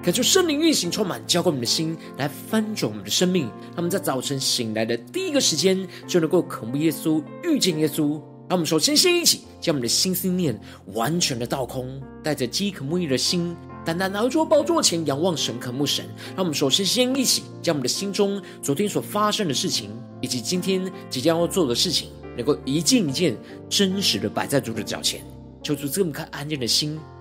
感受圣灵运行充满，浇灌我们的心，来翻转我们的生命。让我们在早晨醒来的第一个时间，就能够渴慕耶稣、遇见耶稣。让我们首先先一起将我们的心思念完全的倒空，带着饥渴慕义的心。单单拿出宝座前仰望神、渴慕神，让我们首先先一起将我们的心中昨天所发生的事情，以及今天即将要做的事情，能够一件一件真实的摆在主。的脚前，求主。赐我们颗安静的心，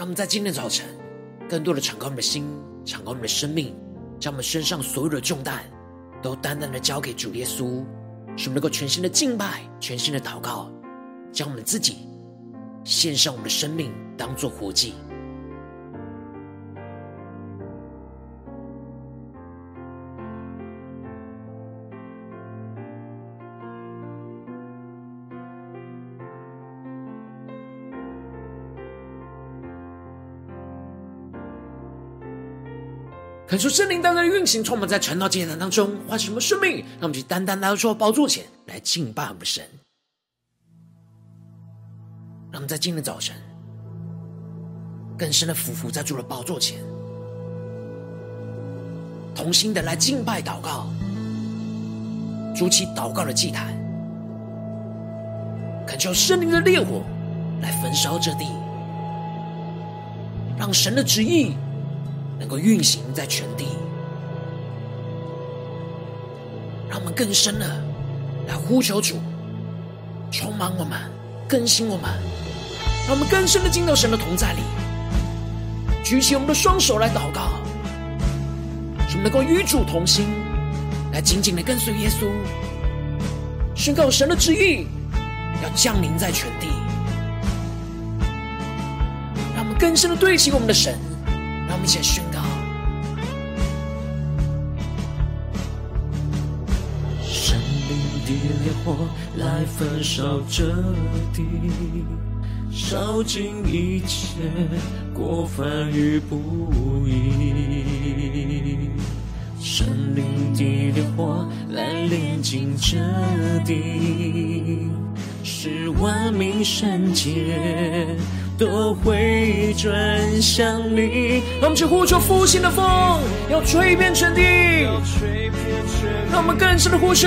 让我们在今天早晨，更多的敞开我们的心，敞开我们的生命，将我们身上所有的重担，都单单的交给主耶稣，使我们能够全新的敬拜，全新的祷告，将我们自己献上我们的生命，当做活祭。恳求圣灵单单的运行，充满在晨祷祭坛当中，唤醒我们生命，让我们去单单来到主宝座前来敬拜我们神。让我们在今天早晨更深的俯伏在主的宝座前，同心的来敬拜祷告，筑起祷告的祭坛，恳求圣灵的烈火来焚烧这地，让神的旨意。能够运行在全地，让我们更深的来呼求主，充满我们，更新我们，让我们更深的进到神的同在里，举起我们的双手来祷告，使我们能够与主同心，来紧紧的跟随耶稣，宣告神的旨意要降临在全地，让我们更深的对齐我们的神。让我们一起来宣火来焚烧这地，烧尽一切过犯与不义。神灵的烈火来炼净这地，使万民圣洁。都会转向你。让我们去呼求复兴的风，要吹遍全地。让我们更深的呼求，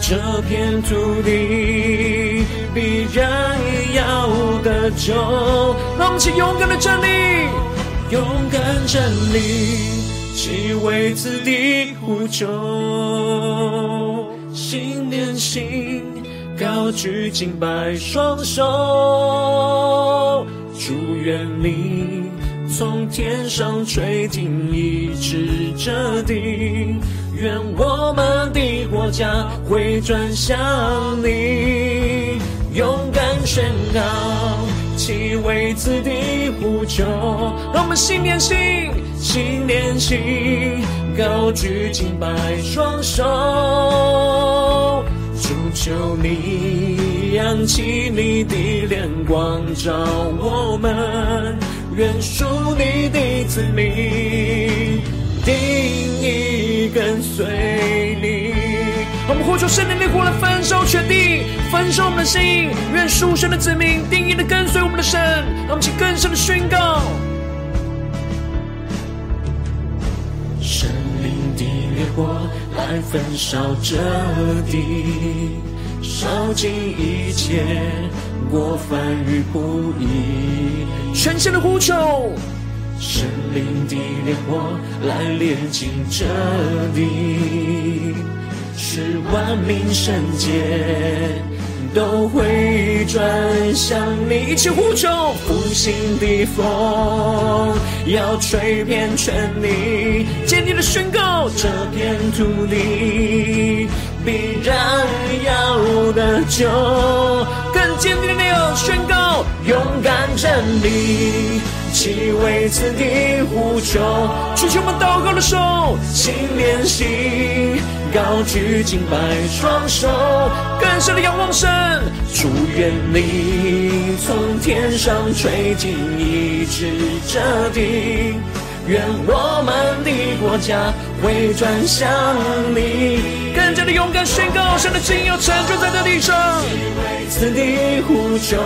这片土地必然要得救。让我们去勇敢的站立，勇敢站立，去为此地呼救。心连心。高举敬拜双手，祝愿你从天上垂听，一直这地，愿我们的国家回转向你，勇敢宣告，齐为此地呼求。让我们心连心，心连心，高举敬拜双手。主求你扬起你的脸光照我们，愿属你的子民定意跟随你。我们呼求圣灵的火来焚烧全地，焚烧我们的心，愿属神的子民定意的跟随我们的神。让我们去更深的宣告。神灵的烈火来焚烧这地，烧尽一切过犯与不义，全心的呼求，圣灵的烈火来炼净这地，是万民圣洁。都会转向你，一起呼求，复兴的风要吹遍全地，坚定的宣告，这片土地必然要得救。更坚定的没有宣告，勇敢站立，齐为此地呼求，举起我们祷告的手，心连心。高举敬拜双手，更深的仰望神。祝愿你从天上垂听，医治这地。愿我们的国家会转向你，更加的勇敢宣告神的旨意要成就在这地上。为此地呼求，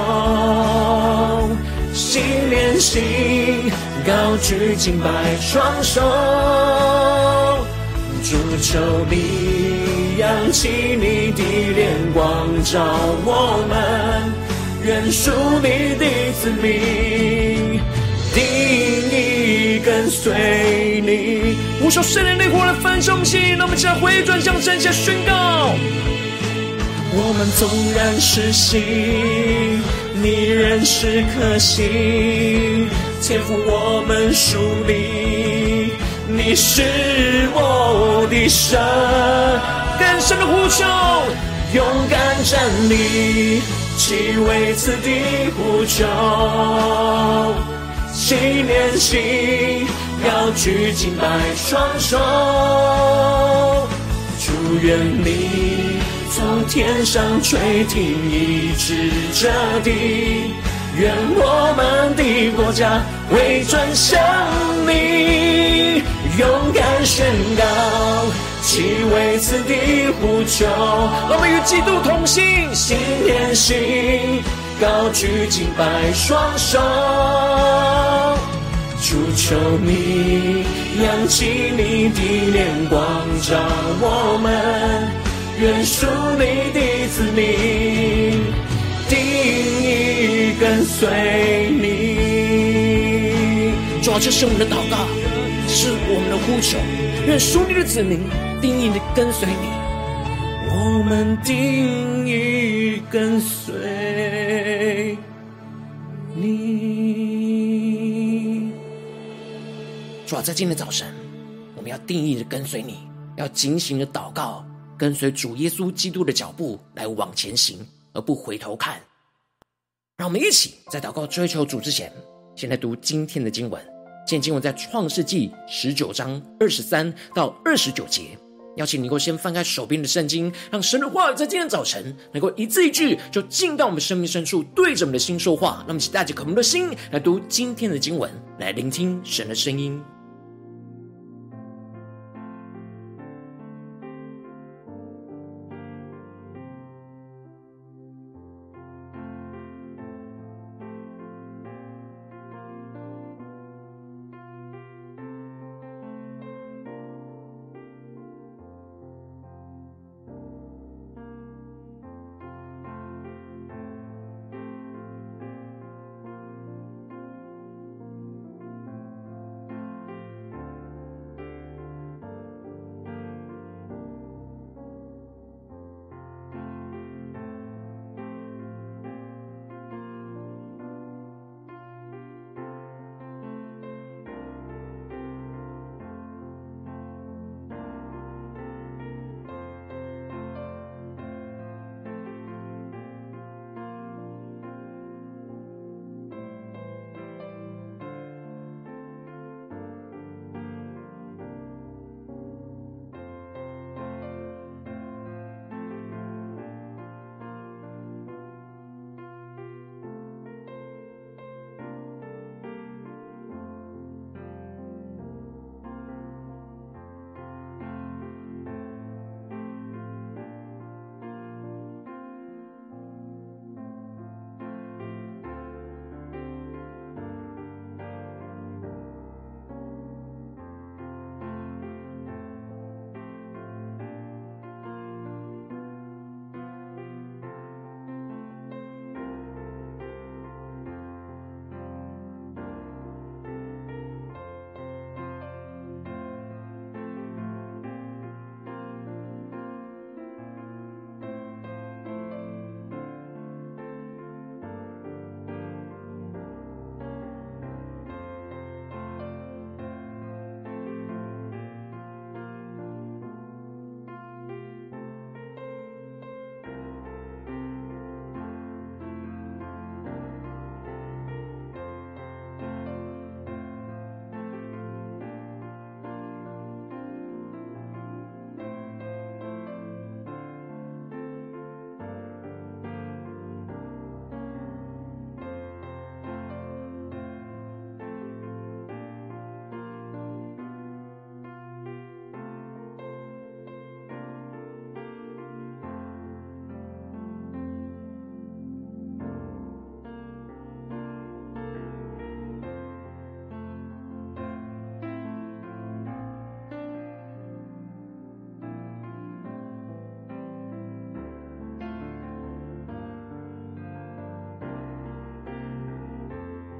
心连心，高举敬拜双手。主求你扬起你的脸光照我们，愿属你的子民定意跟随你。呼求圣灵的火来焚烧起，让我们将回转向神下宣告。我们纵然失信，你仍是可信，天赋我们属你。你是我的神，更深的呼求，勇敢站立，齐为此地呼求，心连心，高举敬拜双手，祝愿你从天上垂听，一直这地，愿我们的国家为转向你。勇敢宣告，齐为此地呼求。我们与基督同行，心连心，高举敬拜双手，主求你扬起你的脸光照我们，愿属你的子民定义跟随你。主啊，这是我们的祷告。是我们的呼求，愿属你的子民定义的跟随你。我们定义跟随你。主啊，在今天早晨，我们要定义的跟随你，要警醒的祷告，跟随主耶稣基督的脚步来往前行，而不回头看。让我们一起在祷告追求主之前，先来读今天的经文。现经文在创世纪十九章二十三到二十九节，邀请你能够先翻开手边的圣经，让神的话在今天早晨能够一字一句就进到我们生命深处，对着我们的心说话。那么，请带着渴慕的心来读今天的经文，来聆听神的声音。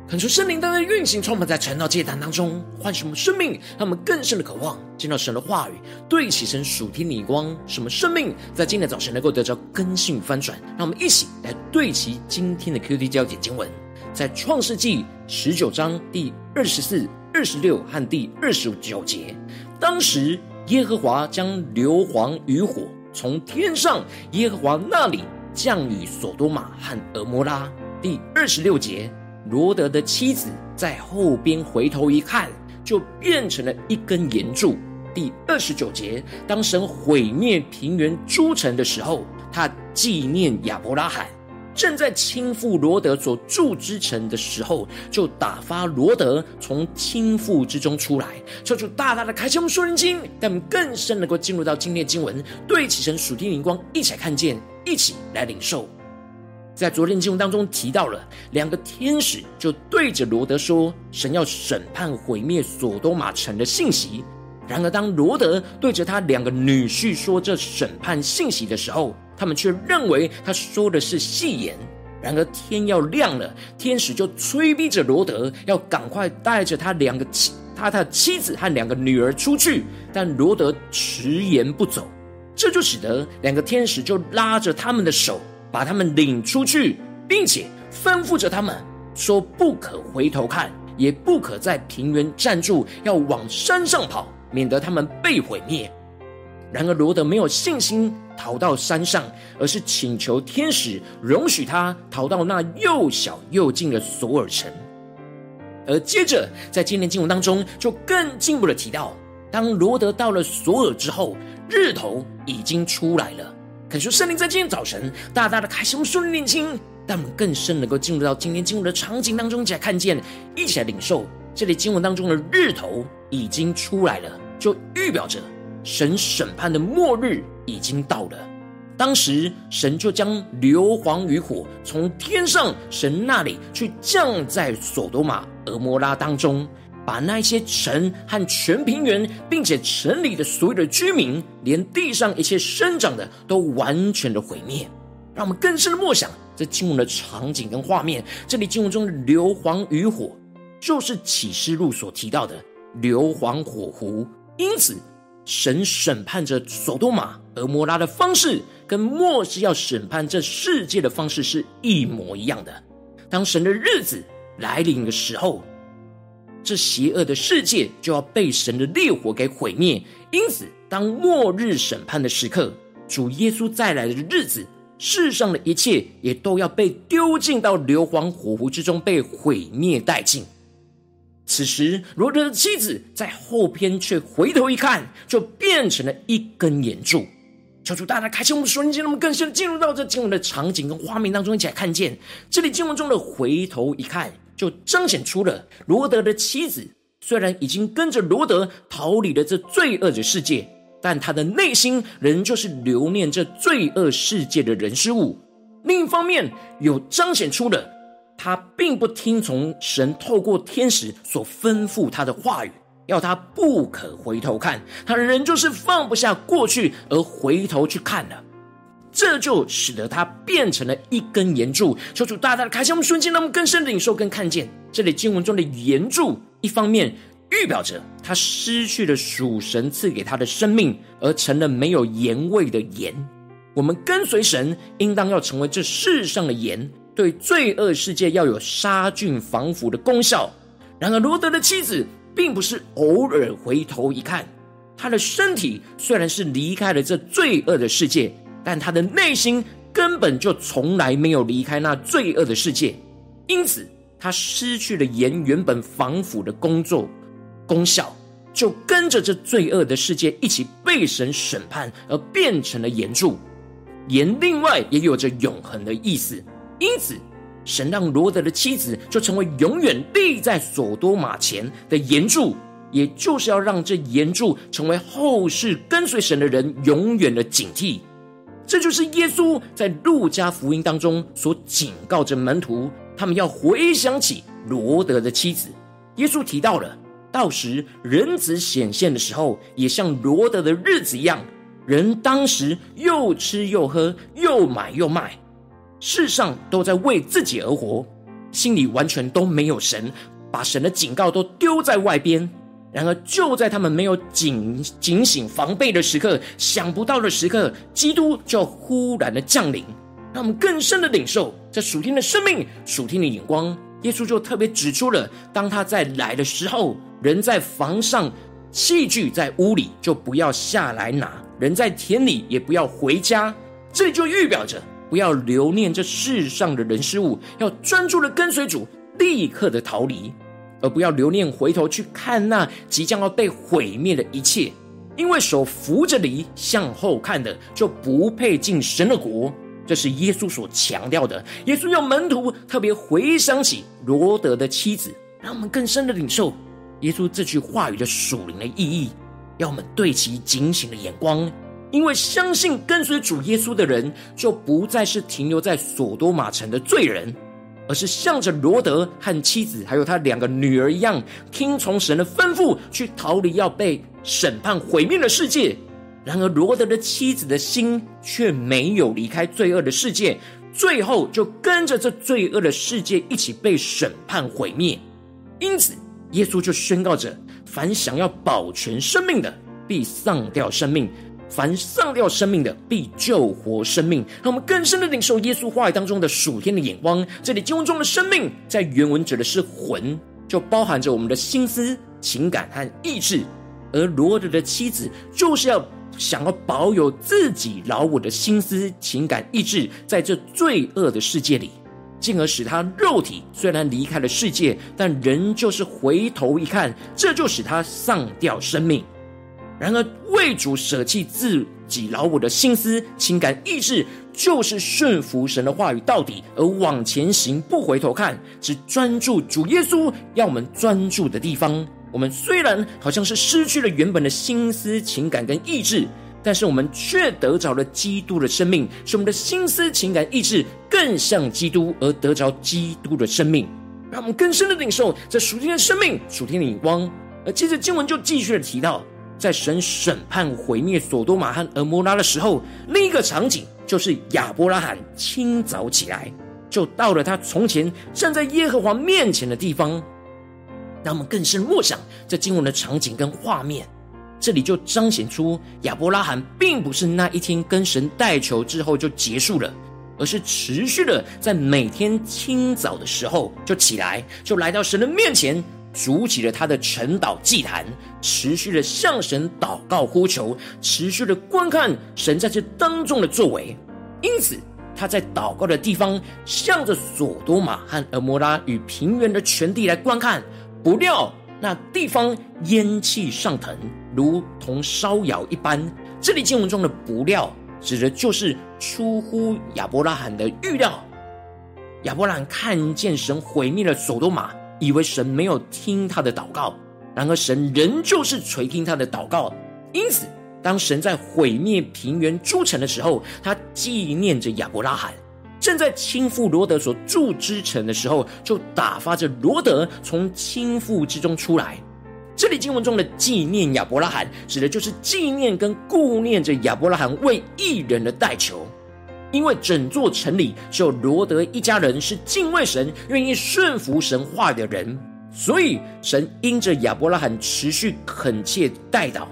恳求圣灵当中运行，充满在晨祷祭坛当中，唤醒我们生命，让我们更深的渴望见到神的话语，对齐神属天的光，什么生命在今天早晨能够得到更新与翻转。让我们一起来对齐今天的 QT 焦点经文，在创世纪十九章第二十四、二十六和第二十九节。当时耶和华将硫磺与火从天上耶和华那里降雨所多玛和蛾摩拉。第二十六节。罗德的妻子在后边回头一看，就变成了一根岩柱。第二十九节，当神毁灭平原诸城的时候，他纪念亚伯拉罕，正在倾覆罗德所住之城的时候，就打发罗德从倾覆之中出来。求主大大的开启我们属灵经，让我们更深能够进入到今天经文，对齐神属天灵光，一起来看见，一起来领受。在昨天经文当中提到了两个天使就对着罗德说，神要审判毁灭所多玛城的信息。然而当罗德对着他两个女婿说这审判信息的时候，他们却认为他说的是戏言。然而天要亮了，天使就催逼着罗德要赶快带着他两个妻他的妻子和两个女儿出去，但罗德迟延不走，这就使得两个天使就拉着他们的手。把他们领出去，并且吩咐着他们说：“不可回头看，也不可在平原站住，要往山上跑，免得他们被毁灭。”然而罗德没有信心逃到山上，而是请求天使容许他逃到那又小又近的索尔城。而接着在今天经文当中，就更进一步的提到，当罗德到了索尔之后，日头已经出来了。恳求圣灵在今天早晨大大的开启我们属灵眼睛，让我们更深能够进入到今天经文的场景当中，一起来看见，一起来领受这里经文当中的日头已经出来了，就预表着神审判的末日已经到了。当时神就将硫磺与火从天上神那里去降在所多玛、蛾摩拉当中。把那些城和全平原，并且城里的所有的居民，连地上一切生长的，都完全的毁灭。让我们更深的默想这经文的场景跟画面。这里经文中的硫磺与火，就是启示录所提到的硫磺火湖。因此，神审判着所多玛、蛾摩拉的方式，跟末世要审判这世界的方式是一模一样的。当神的日子来临的时候，这邪恶的世界就要被神的烈火给毁灭。因此，当末日审判的时刻，主耶稣再来的日子，世上的一切也都要被丢进到硫磺火湖之中，被毁灭殆尽。此时，罗德的妻子在后边却回头一看，就变成了一根眼柱。求主大大开启我们的属灵眼睛，让我们更深进入到这经文的场景跟画面当中，一起来看见这里经文中的回头一看。就彰显出了罗德的妻子，虽然已经跟着罗德逃离了这罪恶的世界，但他的内心仍旧是留念这罪恶世界的人事物。另一方面，又彰显出了他并不听从神透过天使所吩咐他的话语，要他不可回头看，他仍旧是放不下过去而回头去看了。这就使得他变成了一根盐柱。求主大大的开启我们瞬间，让我们更深的领受、跟看见这里经文中的盐柱。一方面预表着他失去了属神赐给他的生命，而成了没有盐味的盐。我们跟随神，应当要成为这世上的盐，对罪恶世界要有杀菌防腐的功效。然而罗德的妻子并不是偶尔回头一看，他的身体虽然是离开了这罪恶的世界。但他的内心根本就从来没有离开那罪恶的世界，因此他失去了盐原本防腐的工作功效，就跟着这罪恶的世界一起被神审判，而变成了盐柱。盐另外也有着永恒的意思，因此神让罗德的妻子就成为永远立在所多玛前的盐柱，也就是要让这盐柱成为后世跟随神的人永远的警惕。这就是耶稣在路加福音当中所警告着门徒，他们要回想起罗德的妻子。耶稣提到了，到时人子显现的时候，也像罗德的日子一样，人当时又吃又喝，又买又卖，世上都在为自己而活。心里完全都没有神，把神的警告都丢在外边。然而，就在他们没有警警醒防备的时刻，想不到的时刻，基督就忽然的降临，让我们更深的领受这属天的生命、属天的眼光。耶稣就特别指出了，当他在来的时候，人在房上，器具在屋里，就不要下来拿；人在田里，也不要回家。这里就预表着，不要留念这世上的人事物，要专注的跟随主，立刻的逃离。而不要留念回头去看那即将要被毁灭的一切，因为手扶着犁向后看的，就不配进神的国。这是耶稣所强调的。耶稣要门徒特别回想起罗德的妻子，让我们更深的领受耶稣这句话语的属灵的意义，要我们对其警醒的眼光。因为相信跟随主耶稣的人，就不再是停留在所多玛城的罪人。而是向着罗德和妻子，还有他两个女儿一样，听从神的吩咐，去逃离要被审判毁灭的世界。然而，罗德的妻子的心却没有离开罪恶的世界，最后就跟着这罪恶的世界一起被审判毁灭。因此，耶稣就宣告着：凡想要保全生命的，必丧掉生命。凡丧掉生命的，必救活生命。让我们更深的领受耶稣话语当中的属天的眼光。这里经文中的生命，在原文指的是魂，就包含着我们的心思、情感和意志。而罗德的妻子，就是要想要保有自己老我的心思、情感、意志，在这罪恶的世界里，进而使他肉体虽然离开了世界，但仍旧是回头一看，这就使他丧掉生命。然而，为主舍弃自己老我的心思、情感、意志，就是顺服神的话语到底，而往前行，不回头看，只专注主耶稣要我们专注的地方。我们虽然好像是失去了原本的心思、情感跟意志，但是我们却得着了基督的生命，使我们的心思、情感、意志更像基督，而得着基督的生命，让我们更深的领受这属天的生命、属天的眼光。而接着经文就继续的提到。在神审判毁灭所多玛和蛾摩拉的时候，另一个场景就是亚伯拉罕清早起来，就到了他从前站在耶和华面前的地方。让我们更深默想这经文的场景跟画面，这里就彰显出亚伯拉罕并不是那一天跟神代求之后就结束了，而是持续的在每天清早的时候就起来，就来到神的面前。筑起了他的晨岛祭坛，持续的向神祷告呼求，持续的观看神在这当中的作为。因此，他在祷告的地方，向着所多玛和蛾摩拉与平原的全地来观看。不料，那地方烟气上腾，如同烧窑一般。这里经文中的“不料”指的就是出乎亚伯拉罕的预料。亚伯拉罕看见神毁灭了所多玛。以为神没有听他的祷告，然而神仍旧是垂听他的祷告。因此，当神在毁灭平原诸城的时候，他纪念着亚伯拉罕；正在倾覆罗得所住之城的时候，就打发着罗得从倾覆之中出来。这里经文中的纪念亚伯拉罕，指的就是纪念跟顾念着亚伯拉罕为义人的代求。因为整座城里只有罗德一家人是敬畏神、愿意顺服神话的人，所以神因着亚伯拉罕持续恳切代祷，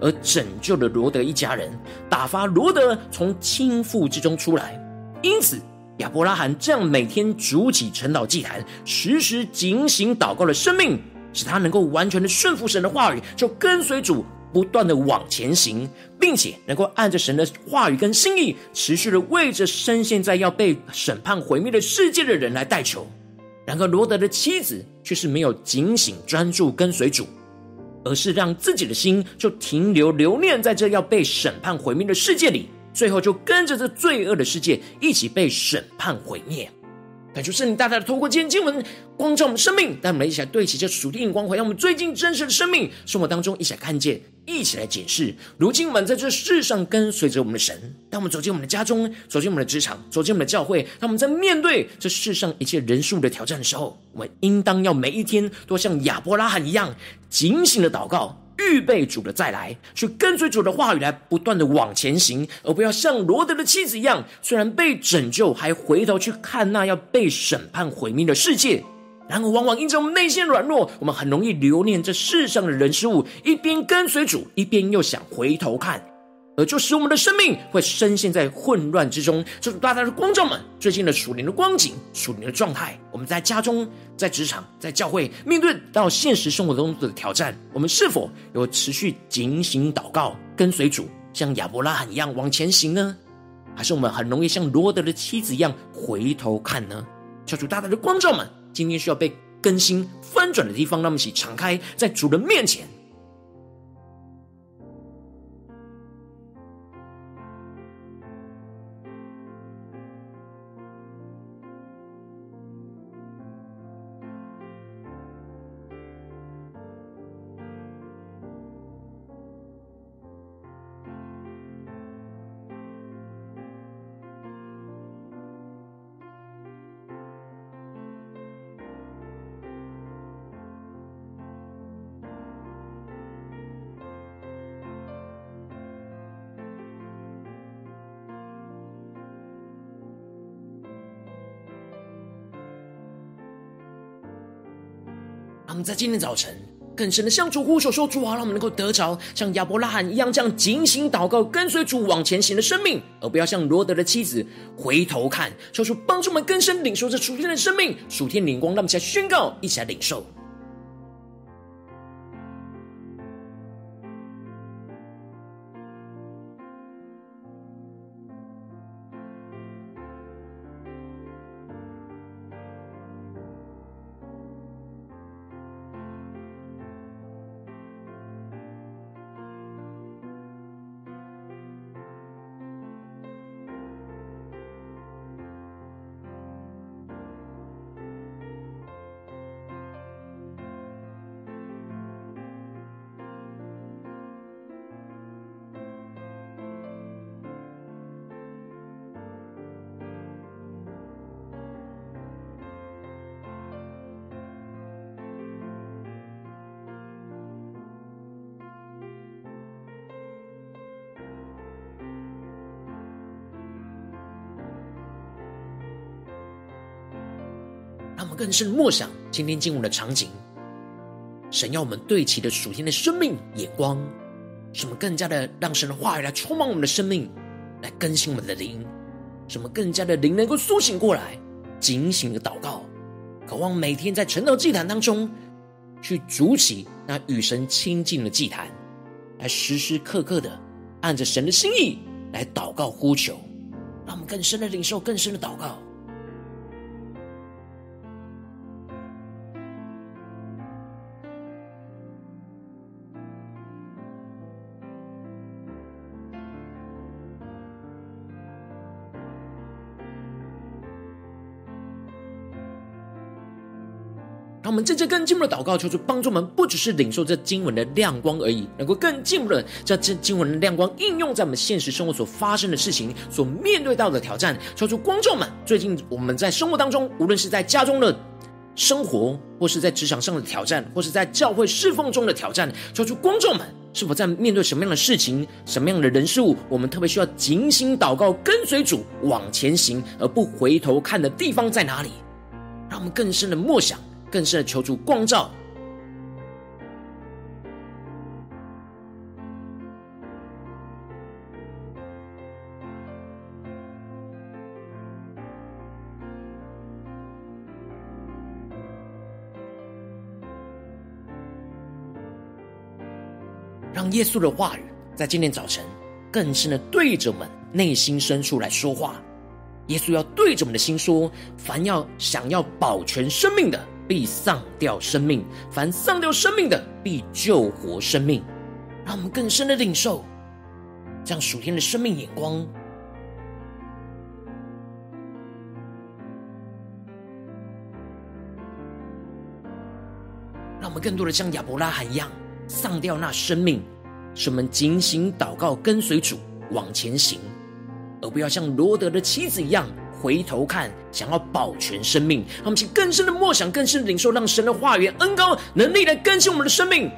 而拯救了罗德一家人，打发罗德从倾覆之中出来。因此，亚伯拉罕这样每天筑起晨祷祭坛，时时警醒祷告的生命，使他能够完全的顺服神的话语，就跟随主。不断的往前行，并且能够按着神的话语跟心意，持续的为着深陷在要被审判毁灭的世界的人来代求。然而罗德的妻子却是没有警醒专注跟随主，而是让自己的心就停留留念在这要被审判毁灭的世界里，最后就跟着这罪恶的世界一起被审判毁灭。感谢圣灵大大的透过今天经文光照我们生命，带我们一起来对齐这属地的光辉，让我们最近真实的生命生活当中一起来看见，一起来检视。如今我们在这世上跟随着我们的神，当我们走进我们的家中，走进我们的职场，走进我们的教会，当我们在面对这世上一切人数的挑战的时候，我们应当要每一天都像亚伯拉罕一样警醒的祷告，预备主的再来，去跟随主的话语来不断的往前行，而不要像罗德的妻子一样，虽然被拯救，还回头去看那要被审判毁灭的世界。然而，往往因着我们内心软弱，我们很容易留恋这世上的人事物，一边跟随主，一边又想回头看。而就使我们的生命会深陷在混乱之中。这大大的光照们，最近的属灵的光景、属灵的状态，我们在家中、在职场、在教会，面对到现实生活中的挑战，我们是否有持续警醒祷告，跟随主，像亚伯拉罕一样往前行呢？还是我们很容易像罗德的妻子一样回头看呢？求主大大的光照们，今天需要被更新翻转的地方，让我们一起敞开在主的面前。在今天早晨更深的向主呼求说：“主啊，让我们能够得着像亚伯拉罕一样这样警醒祷告、跟随主往前行的生命，而不要像罗德的妻子回头看。求主帮助我们更深领受这属天的生命、属天灵光。让我们一起来宣告，一起来领受。”更深默想今天经文的场景，神要我们对齐的属天的生命眼光，使我们更加的让神的话语来充满我们的生命，来更新我们的灵，使我们更加的灵能够苏醒过来，警醒的祷告，渴望每天在晨祷祭坛当中去筑起那与神亲近的祭坛，来时时刻刻的按着神的心意来祷告呼求，让我们更深的领受，更深的祷告。们真正更进步的祷告，求主帮助我们，不只是领受这经文的亮光而已，能够更进一步的将这经文的亮光应用在我们现实生活所发生的事情、所面对到的挑战。求主光照们，最近我们在生活当中，无论是在家中的生活，或是在职场上的挑战，或是在教会侍奉中的挑战，求主光照们，是否在面对什么样的事情、什么样的人事物，我们特别需要警醒祷告、跟随主往前行，而不回头看的地方在哪里？让我们更深的默想。更深的求主光照，让耶稣的话语在今天早晨更深的对着我们内心深处来说话。耶稣要对着我们的心说：凡要想要保全生命的，必丧掉生命；凡丧掉生命的，必救活生命。让我们更深的领受这样属天的生命眼光，让我们更多的像亚伯拉罕一样丧掉那生命，使我们警醒祷告，跟随主往前行，而不要像罗德的妻子一样。回头看，想要保全生命，让我们请更深的默想，更深的领受，让神的话语、恩高、能力来更新我们的生命。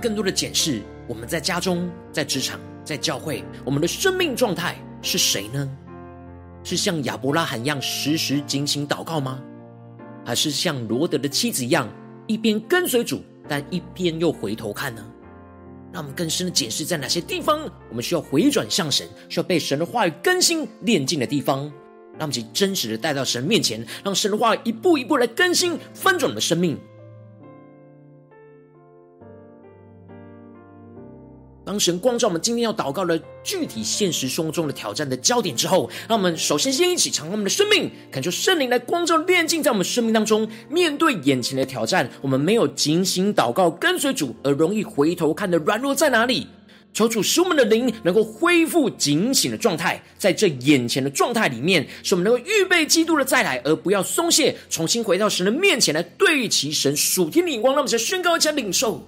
更多的检视我们在家中、在职场、在教会，我们的生命状态是谁呢？是像亚伯拉罕一样时时警醒祷告吗？还是像罗德的妻子一样，一边跟随主，但一边又回头看呢？让我们更深的检视，在哪些地方我们需要回转向神，需要被神的话语更新炼净的地方，让我们去真实的带到神面前，让神的话语一步一步来更新翻转我们的生命。当神光照我们今天要祷告的具体现实生活中的挑战的焦点之后，让我们首先先一起敞开我们的生命，恳求圣灵来光照炼净在我们生命当中。面对眼前的挑战，我们没有警醒祷告跟随主，而容易回头看的软弱在哪里？求主使我们的灵能够恢复警醒的状态，在这眼前的状态里面，使我们能够预备基督的再来，而不要松懈，重新回到神的面前来对齐神属天的眼光。让我们再宣告一下领受。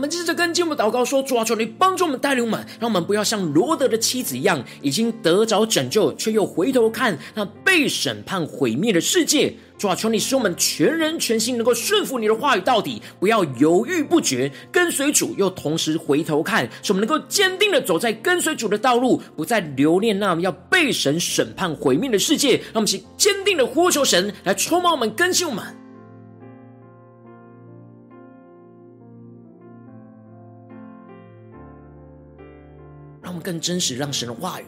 我们接着跟进我们祷告说：主啊，求你帮助我们带领我们，让我们不要像罗德的妻子一样，已经得着拯救，却又回头看那被审判毁灭的世界。主啊，求你使我们全人全心能够顺服你的话语到底，不要犹豫不决，跟随主又同时回头看，使我们能够坚定的走在跟随主的道路，不再留恋那要被神审判毁灭的世界。让我们去坚定的呼求神来充满我们，更新我们。更真实，让神的话语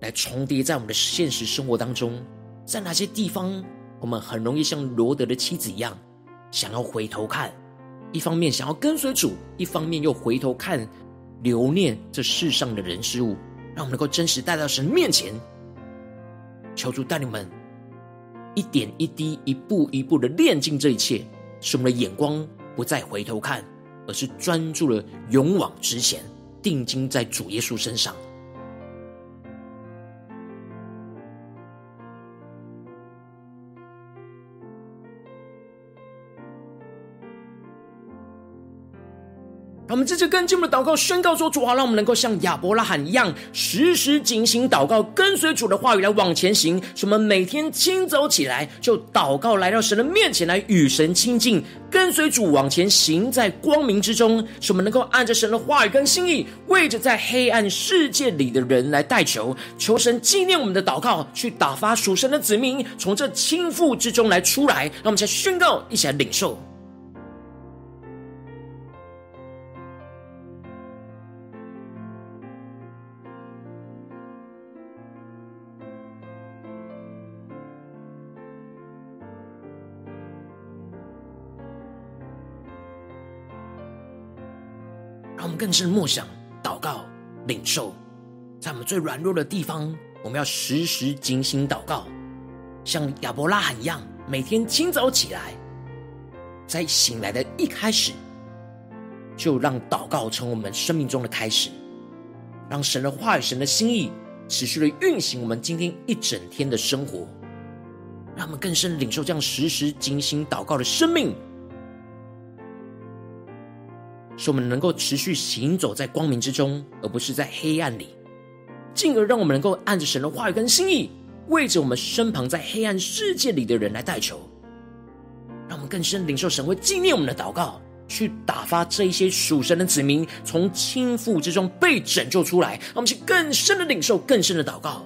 来重叠在我们的现实生活当中。在哪些地方，我们很容易像罗德的妻子一样，想要回头看，一方面想要跟随主，一方面又回头看，留念这世上的人事物，让我们能够真实带到神面前，求主带领们一点一滴、一步一步的炼净这一切，使我们的眼光不再回头看，而是专注了勇往直前。定睛在主耶稣身上。让我们在这跟进我们的祷告，宣告说：主啊，让我们能够像亚伯拉罕一样，时时警醒祷告，跟随主的话语来往前行。使我们每天清早起来就祷告，来到神的面前来与神亲近，跟随主往前行在光明之中。使我们能够按着神的话语跟心意，为着在黑暗世界里的人来代求，求神纪念我们的祷告，去打发属神的子民从这倾覆之中来出来。让我们先宣告，一起来领受。更是默想、祷告、领受，在我们最软弱的地方，我们要时时警醒祷告，像亚伯拉罕一样，每天清早起来，在醒来的一开始，就让祷告成我们生命中的开始，让神的话语、神的心意持续的运行我们今天一整天的生活，让我们更深领受这样时时警醒祷告的生命。使我们能够持续行走在光明之中，而不是在黑暗里，进而让我们能够按着神的话语跟心意，为着我们身旁在黑暗世界里的人来代求，让我们更深领受神会纪念我们的祷告，去打发这一些属神的子民从倾覆之中被拯救出来，让我们去更深的领受，更深的祷告。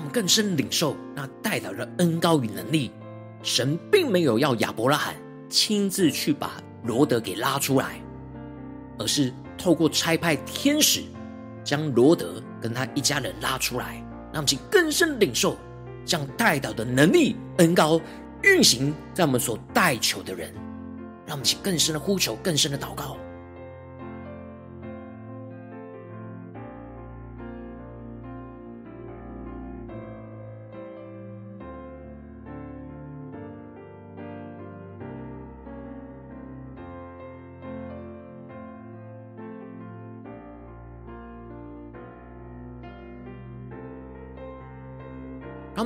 我们更深领受那代祷的恩高与能力，神并没有要亚伯拉罕亲自去把罗德给拉出来，而是透过差派天使将罗德跟他一家人拉出来，让我们更深领受将代祷的能力、恩高运行在我们所代求的人，让我们去更深的呼求，更深的祷告。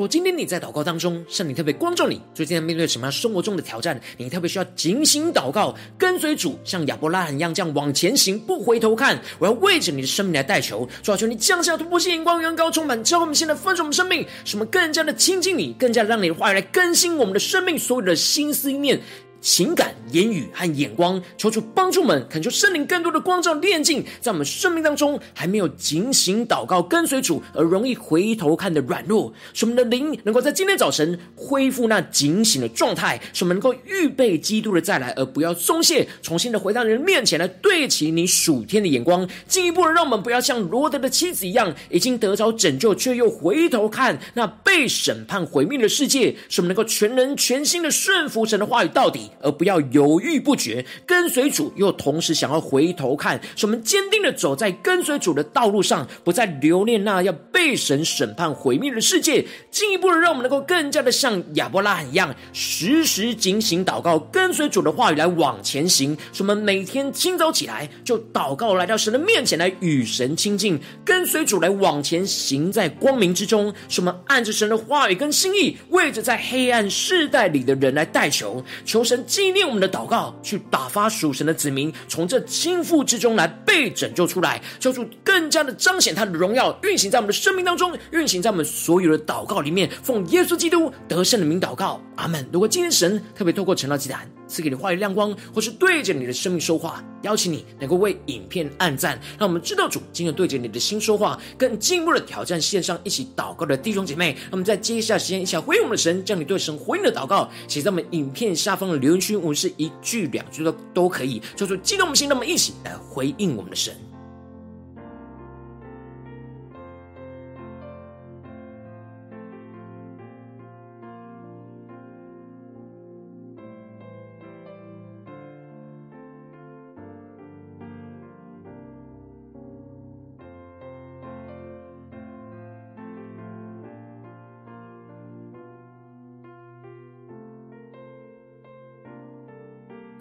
说今天你在祷告当中，圣灵特别光照你，最近在面对什么样生活中的挑战？你特别需要警醒祷告，跟随主，像亚伯拉罕一样这样往前行，不回头看。我要为着你的生命来代求，主啊，求你降下突破性眼光，远高充满，教我们现在分盛我们生命，使我们更加的亲近你，更加让你的话语来更新我们的生命，所有的心思意念。情感、言语和眼光，求主帮助们，恳求圣灵更多的光照、炼净，在我们生命当中还没有警醒祷告、跟随主而容易回头看的软弱，使我们的灵能够在今天早晨恢复那警醒的状态，使我们能够预备基督的再来，而不要松懈，重新的回到人面前来对齐你属天的眼光，进一步的让我们不要像罗德的妻子一样，已经得着拯救，却又回头看那被审判毁灭的世界，使我们能够全人全心的顺服神的话语到底。而不要有犹豫不决，跟随主又同时想要回头看，使我们坚定的走在跟随主的道路上，不再留恋那要被神审判毁灭的世界。进一步的，让我们能够更加的像亚伯拉罕一样，时时警醒祷告，跟随主的话语来往前行。使我们每天清早起来就祷告，来到神的面前来与神亲近，跟随主来往前行在光明之中。使我们按着神的话语跟心意，为着在黑暗世代里的人来代求，求神。纪念我们的祷告，去打发属神的子民从这倾覆之中来被拯救出来，叫出更加的彰显他的荣耀，运行在我们的生命当中，运行在我们所有的祷告里面。奉耶稣基督得胜的名祷告，阿门。如果今天神特别透过晨祷祭坛赐给你话语亮光，或是对着你的生命说话，邀请你能够为影片按赞，让我们知道主今天对着你的心说话，更进一步的挑战线上一起祷告的弟兄姐妹。那么在接下来时间，一起回应我们的神，将你对神回应的祷告写在我们影片下方的留言区。我们是一句两句都都可以，叫做激动我们心，那么一起来回应我们的神。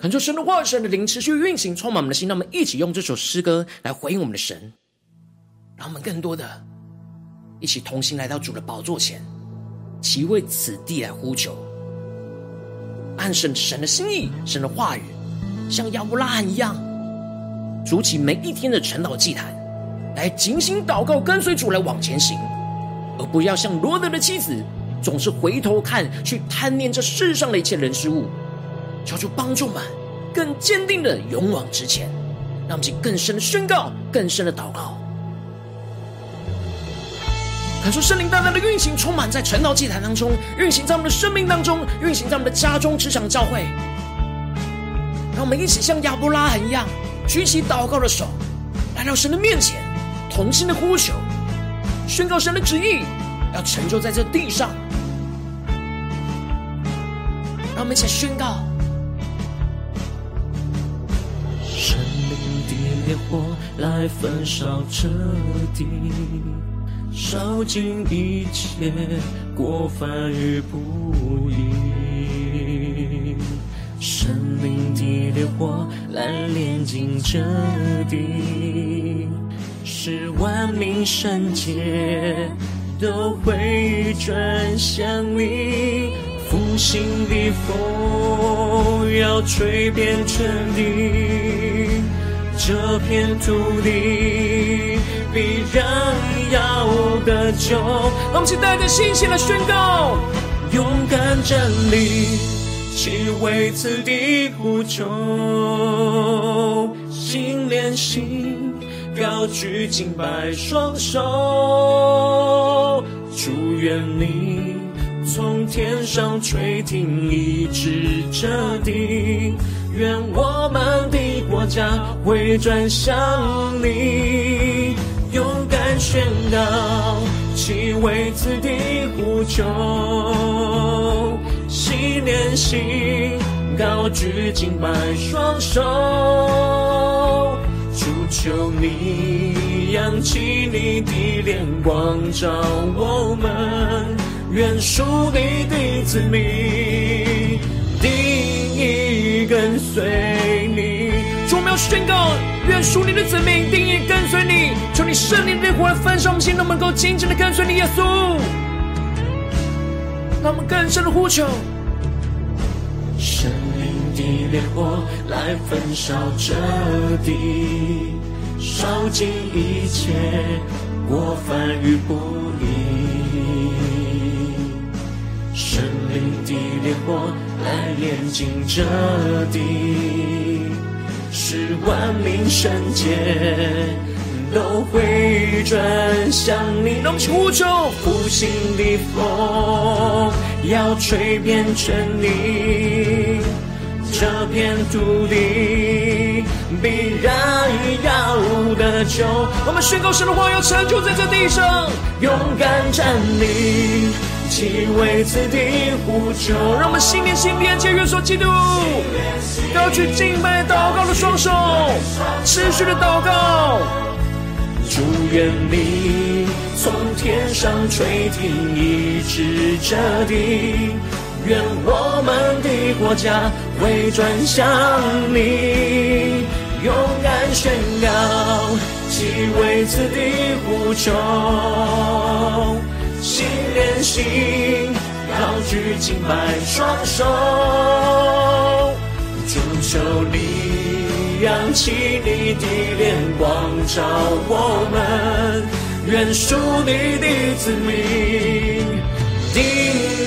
恳求神的话语、神的灵持续运行，充满我们的心。让我们一起用这首诗歌来回应我们的神，让我们更多的一起同心来到主的宝座前，齐为此地来呼求，按神神的心意、神的话语，像亚伯拉罕一样，筑起每一天的晨祷祭坛，来警醒祷告，跟随主来往前行，而不要像罗得的妻子，总是回头看，去贪念这世上的一切人事物。求主帮助们更坚定的勇往直前，让我们更深的宣告，更深的祷告。感受圣灵大大的运行，充满在晨祷祭坛当中，运行在我们的生命当中，运行在我们的家中、职场、教会。让我们一起像亚伯拉罕一样，举起祷告的手，来到神的面前，同心的呼求，宣告神的旨意要成就在这地上。让我们一起宣告。烈火来焚烧这地，烧尽一切过犯与不义。生命的烈火来炼净这地，使万民圣洁都回转向你。复兴的风要吹遍全地。这片土地必然要得救。让我们期待着信心的宣告，勇敢站立，只为此地呼求，心连心，高举敬拜双手，祝愿你从天上垂听，一直这地。愿我们的国家会转向你，勇敢宣告，去为此地呼求，心连心，高举敬拜双手，主求你扬起你的脸光照我们，愿属你的子民。跟随你，主，我们要宣告，愿属你的子民定意跟随你。求你圣灵的烈火来焚烧我们心，让我们能够紧紧的跟随你，耶稣。让我们更深的呼求，圣灵的烈火来焚烧这地，烧尽一切过犯与不义。烈火来炼净这地，使万民圣洁都回转向你。让我们呼求，复兴的风要吹遍全地，这片土地必然要得救。我们宣告神的话要成就在这地上，勇敢站立。去为此地呼求，让我们心连心，连接，元首基督，高举敬拜祷告的双手，持续的祷告。祝愿你从天上垂听，一直这地，愿我们的国家会转向你，勇敢宣告，去为此地呼求。心连心，高举敬拜双手，主求你扬起你的脸光照我们，愿属你的子民。定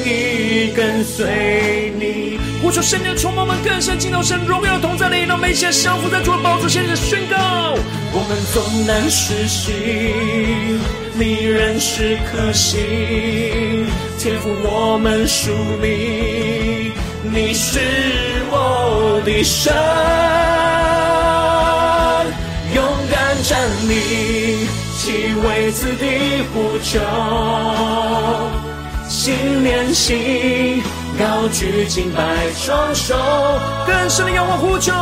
意跟随你。呼求圣灵充满我们，更深进入神荣耀同在里，让我们一起降服在主的宝座前，宣告：我们纵难失信。你仍是可信，天赋我们属你，你是我的神，勇敢站立，去为此地呼求，心连心，高举敬拜双手，更深的仰望呼求，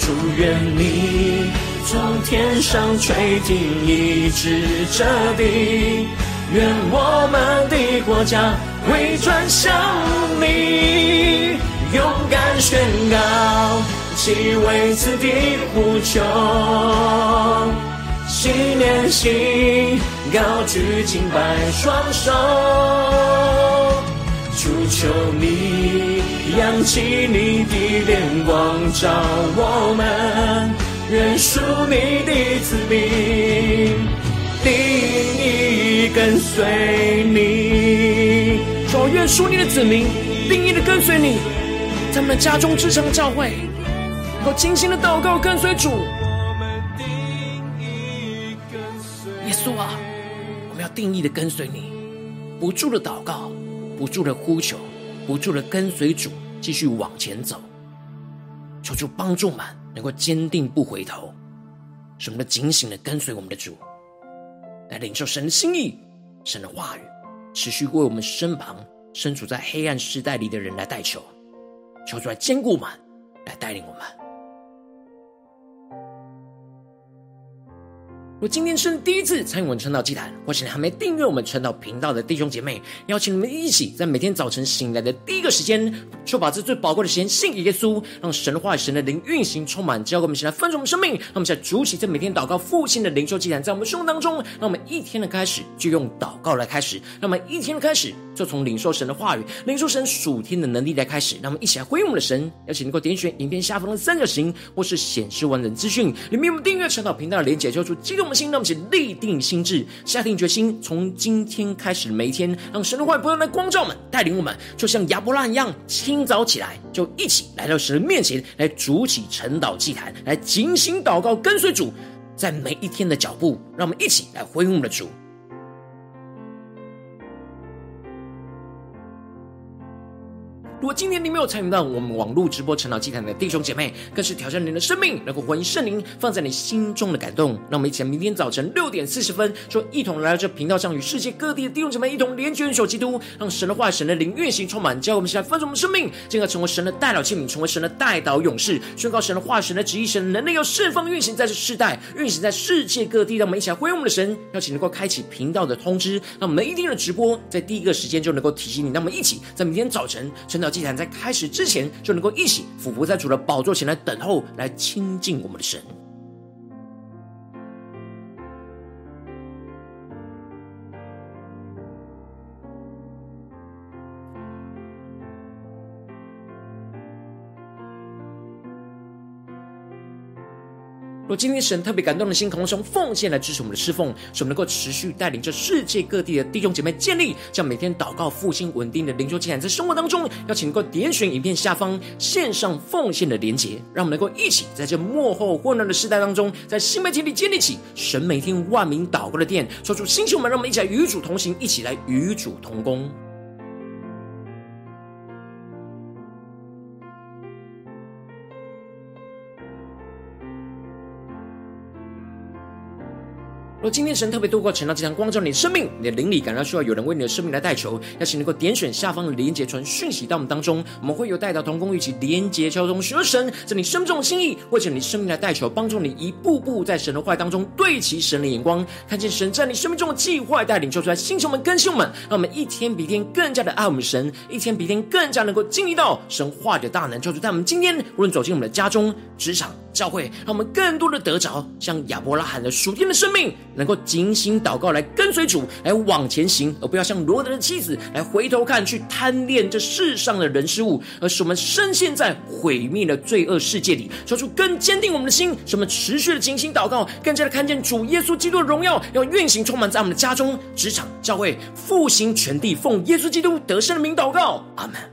祝愿你。从天上垂听，医治这地，愿我们的国家回转向你，勇敢宣告，去为此地呼求，心连心，高举敬拜双手，主求你扬起你的脸光照我们。愿属你的子民，定义跟随你。主，愿属你的子民，定义的跟随你，在我们的家中、职场、教会，我精心的祷告，跟随主。耶稣啊，我们要定义的跟随你。不住的祷告，不住的呼求，不住的跟随主，继续往前走。求主帮助我们能够坚定不回头，使我们警醒的跟随我们的主，来领受神的心意、神的话语，持续为我们身旁身处在黑暗时代里的人来代求。求主来坚固我们，来带领我们。如果今天是第一次参与我们晨祷祭坛，或是你还没订阅我们晨祷频道的弟兄姐妹，邀请你们一起在每天早晨醒来的第一个时间，就把这最宝贵的时间献给耶稣，让神话语、神的灵运行充满，交给我们，起来丰盛我们生命。让我们现在主起在每天祷告复兴的灵修祭坛，在我们生活当中，让我们一天的开始就用祷告来开始，让我们一天的开始就从领受神的话语、领受神属天的能力来开始。让我们一起来回应我们的神，邀请能够点选影片下方的三角形，或是显示完整资讯里面我们订阅晨祷频道的连结，就出激动。心，让我们一起立定心智，下定决心，从今天开始每一天，让神的话不断来光照我们，带领我们，就像亚伯拉一样，清早起来就一起来到神的面前，来筑起晨祷祭坛，来警醒祷告，跟随主，在每一天的脚步，让我们一起来回应我们的主。如果今天你没有参与到我们网络直播晨祷祭坛的弟兄姐妹，更是挑战你的生命，能够回应圣灵放在你心中的感动。让我们一起来，明天早晨六点四十分，就一同来到这频道上，与世界各地的弟兄姐妹一同连接元首基督，让神的话、神的灵运行充满，教我们起来丰盛我们生命，进而成为神的代祷器皿，成为神的代祷勇士，宣告神的话、神的旨意、神的能力要释放运行在这世代，运行在世界各地。让我们一起来回应我们的神，邀请能够开启频道的通知，让我们每一天的直播在第一个时间就能够提醒你。让我们一起在明天早晨晨祷祭坛在开始之前，就能够一起俯伏在主的宝座前来等候，来亲近我们的神。若今天神特别感动的心，渴望从奉献来支持我们的侍奉，使我们能够持续带领着世界各地的弟兄姐妹建立这样每天祷告复兴稳定的灵修祭坛，在生活当中，邀请能够点选影片下方线上奉献的连结，让我们能够一起在这幕后混乱的时代当中，在新媒体里建立起神每天万名祷告的殿，说出星球们，让我们一起来与主同行，一起来与主同工。若今天神特别透过晨祷祭坛光照你的生命，你的灵里感到需要有人为你的生命来代求，邀请能够点选下方的连结传讯息到我们当中，我们会有代祷同工一起连结交通，寻求神在你生命中的心意，为着你生命来代求，帮助你一步步在神的话当中对齐神的眼光，看见神在你生命中的计划带领，求出来星球们更新我们，让我们一天比一天更加的爱我们神，一天比一天更加能够经历到神话的大能，求主在我们今天无论走进我们的家中、职场、教会，让我们更多的得着像亚伯拉罕的属天的生命。能够警醒祷告，来跟随主，来往前行，而不要像罗得的妻子来回头看，去贪恋这世上的人事物，而是我们深陷在毁灭的罪恶世界里，求主更坚定我们的心，使我们持续的警醒祷告，更加的看见主耶稣基督的荣耀要运行充满在我们的家中、职场、教会，复兴全地，奉耶稣基督得胜的名祷告，阿门。